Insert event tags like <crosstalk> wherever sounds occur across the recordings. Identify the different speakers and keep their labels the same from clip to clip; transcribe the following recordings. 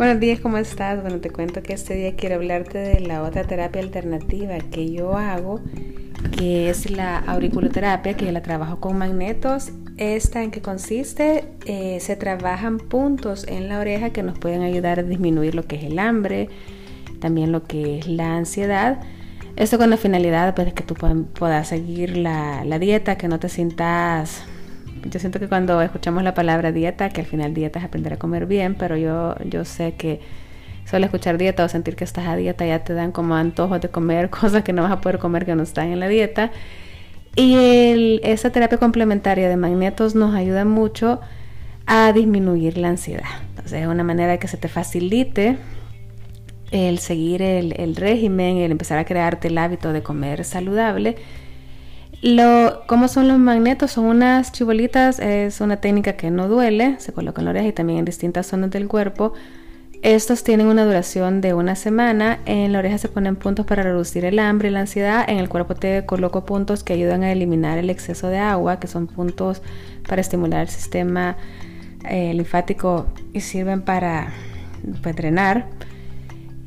Speaker 1: Buenos días, ¿cómo estás? Bueno, te cuento que este día quiero hablarte de la otra terapia alternativa que yo hago, que es la auriculoterapia, que la trabajo con magnetos. Esta en qué consiste, eh, se trabajan puntos en la oreja que nos pueden ayudar a disminuir lo que es el hambre, también lo que es la ansiedad. Esto con la finalidad pues, de que tú puedas seguir la, la dieta, que no te sientas yo siento que cuando escuchamos la palabra dieta, que al final dieta es aprender a comer bien, pero yo, yo sé que solo escuchar dieta o sentir que estás a dieta ya te dan como antojos de comer <laughs> cosas que no vas a poder comer que no están en la dieta. Y el, esa terapia complementaria de magnetos nos ayuda mucho a disminuir la ansiedad. Entonces es una manera de que se te facilite el seguir el, el régimen, el empezar a crearte el hábito de comer saludable lo, ¿Cómo son los magnetos? Son unas chibolitas, es una técnica que no duele, se coloca en la oreja y también en distintas zonas del cuerpo. Estos tienen una duración de una semana. En la oreja se ponen puntos para reducir el hambre y la ansiedad. En el cuerpo te coloco puntos que ayudan a eliminar el exceso de agua, que son puntos para estimular el sistema eh, linfático y sirven para drenar.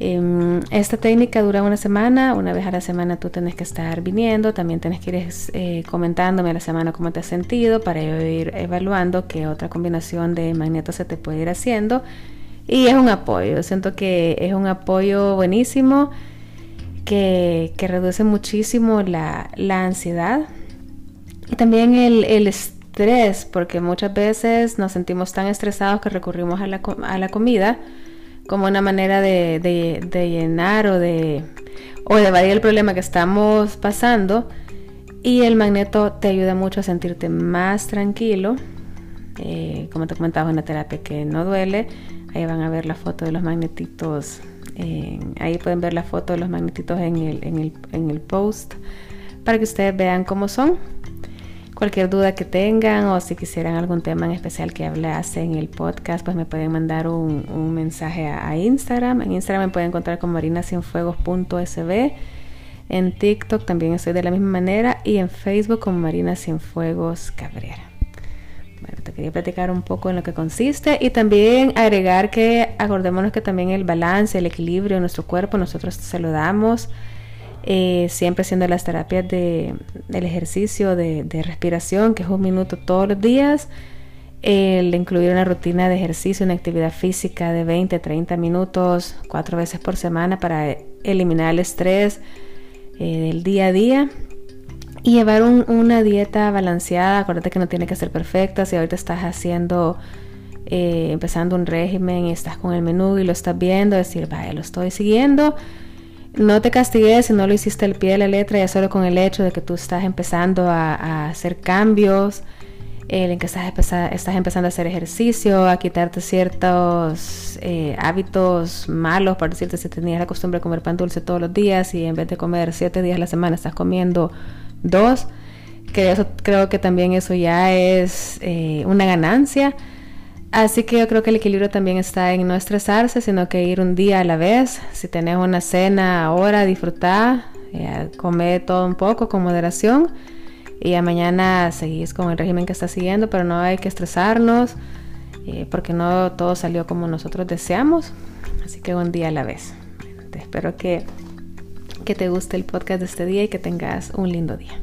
Speaker 1: Em, esta técnica dura una semana, una vez a la semana tú tienes que estar viniendo, también tienes que ir eh, comentándome a la semana cómo te has sentido para ir evaluando qué otra combinación de magnetos se te puede ir haciendo. Y es un apoyo, siento que es un apoyo buenísimo que, reduce muchísimo la, ansiedad y también el, estrés, porque muchas veces nos sentimos tan estresados que recurrimos a la comida como una manera de, llenar o de, o de evadir el problema que estamos pasando. Y el magneto te ayuda mucho a sentirte más tranquilo. Eh, como te comentaba, es una terapia que no duele. Ahí van a ver la foto de los magnetitos. ahí pueden ver la foto de los magnetitos en el, en, el, en el post para que ustedes vean cómo son. Cualquier duda que tengan o si quisieran algún tema en especial que hablase en el podcast, pues me pueden mandar un, mensaje a, Instagram. En Instagram me pueden encontrar como marinacienfuegos.sb. En TikTok también estoy de la misma manera y en Facebook como Marina Cabrera. Bueno, te quería platicar un poco en lo que consiste y también agregar que acordémonos que también el balance, el equilibrio de nuestro cuerpo, nosotros se lo damos eh, siempre haciendo las terapias de, del ejercicio de, respiración, que es un minuto todos los días, el incluir una rutina de ejercicio, una actividad física de 20, 30 minutos, cuatro veces por semana para eliminar el estrés eh, del día a día. Y llevar una dieta balanceada, acuérdate que no tiene que ser perfecta, si ahorita estás haciendo, eh, empezando un régimen y estás con el menú y lo estás viendo, decir, vaya, lo estoy siguiendo, no te castigues si no lo hiciste al pie de la letra, ya solo con el hecho de que tú estás empezando a, hacer cambios, en que estás, estás, empezando a hacer ejercicio, a quitarte ciertos eh, hábitos malos, por decirte, si tenías la costumbre de comer pan dulce todos los días y en vez de comer siete días a la semana estás comiendo dos, que eso, creo que también eso ya es eh, una ganancia. Así que yo creo que el equilibrio también está en no estresarse, sino que ir un día a la vez. Si tenés una cena ahora, disfrutar, eh, comer todo un poco con moderación y a mañana seguís con el régimen que estás siguiendo, pero no hay que estresarnos eh, porque no todo salió como nosotros deseamos. Así que un día a la vez. Te espero que, que te guste el podcast de este día y que tengas un lindo día.